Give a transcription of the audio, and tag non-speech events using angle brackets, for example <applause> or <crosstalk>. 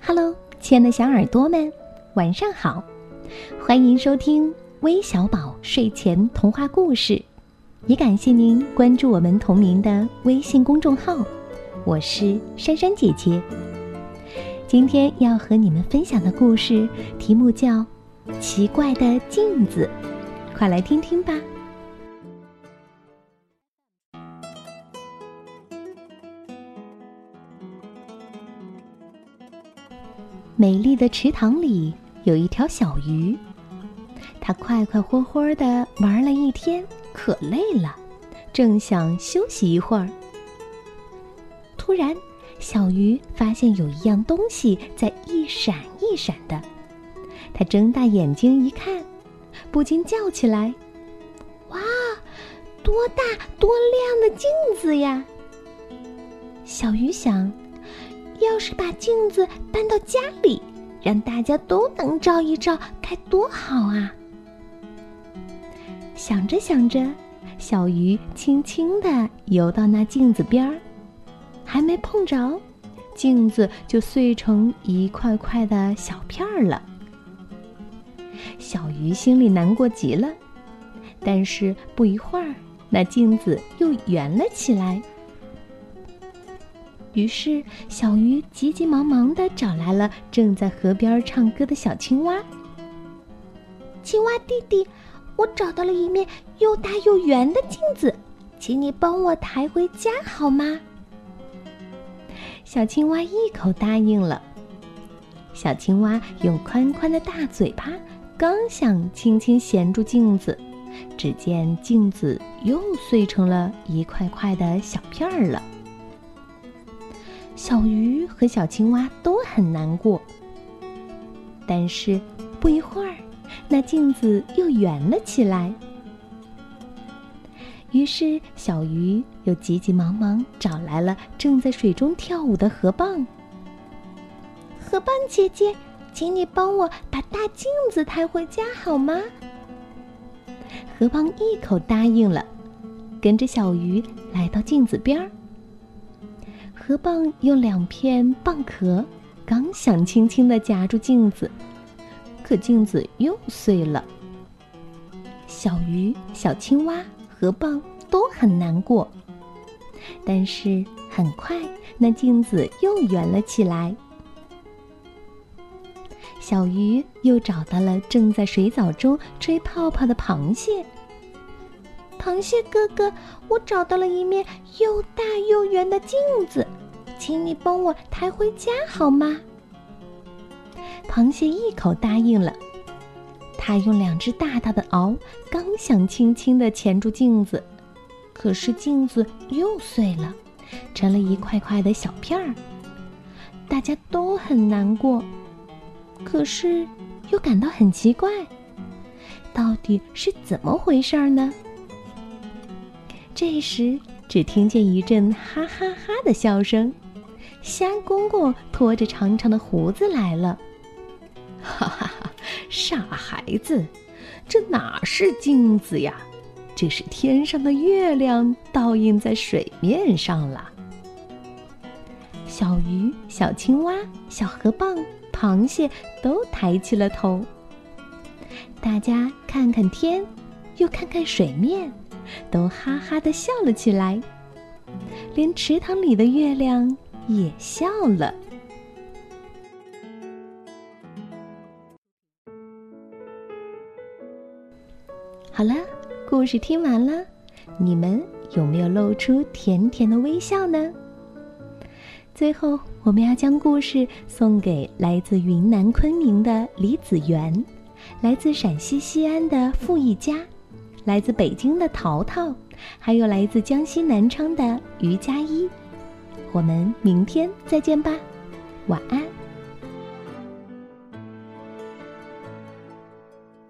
Hello，亲爱的小耳朵们，晚上好！欢迎收听微小宝睡前童话故事，也感谢您关注我们同名的微信公众号。我是珊珊姐姐。今天要和你们分享的故事题目叫《奇怪的镜子》，快来听听吧。美丽的池塘里有一条小鱼，它快快活活的玩了一天，可累了，正想休息一会儿。突然，小鱼发现有一样东西在一闪一闪的，它睁大眼睛一看，不禁叫起来：“哇，多大多亮的镜子呀！”小鱼想。要是把镜子搬到家里，让大家都能照一照，该多好啊！想着想着，小鱼轻轻地游到那镜子边儿，还没碰着，镜子就碎成一块块的小片儿了。小鱼心里难过极了，但是不一会儿，那镜子又圆了起来。于是，小鱼急急忙忙地找来了正在河边唱歌的小青蛙。青蛙弟弟，我找到了一面又大又圆的镜子，请你帮我抬回家好吗？小青蛙一口答应了。小青蛙用宽宽的大嘴巴，刚想轻轻衔住镜子，只见镜子又碎成了一块块的小片儿了。小鱼和小青蛙都很难过，但是不一会儿，那镜子又圆了起来。于是，小鱼又急急忙忙找来了正在水中跳舞的河蚌。河蚌姐姐，请你帮我把大镜子抬回家好吗？河蚌一口答应了，跟着小鱼来到镜子边儿。河蚌用两片蚌壳，刚想轻轻地夹住镜子，可镜子又碎了。小鱼、小青蛙、河蚌都很难过，但是很快那镜子又圆了起来。小鱼又找到了正在水藻中吹泡泡的螃蟹。螃蟹哥哥，我找到了一面又大又圆的镜子，请你帮我抬回家好吗？螃蟹一口答应了。它用两只大大的螯，刚想轻轻地钳住镜子，可是镜子又碎了，成了一块块的小片儿。大家都很难过，可是又感到很奇怪，到底是怎么回事呢？这时，只听见一阵哈哈哈的笑声，虾公公拖着长长的胡子来了。哈 <laughs> 哈哈，傻孩子，这哪是镜子呀？这是天上的月亮倒映在水面上了。小鱼、小青蛙、小河蚌、螃蟹都抬起了头。大家看看天，又看看水面。都哈哈的笑了起来，连池塘里的月亮也笑了。好了，故事听完了，你们有没有露出甜甜的微笑呢？最后，我们要将故事送给来自云南昆明的李子源，来自陕西西安的傅一佳。来自北京的淘淘，还有来自江西南昌的于佳一，我们明天再见吧，晚安。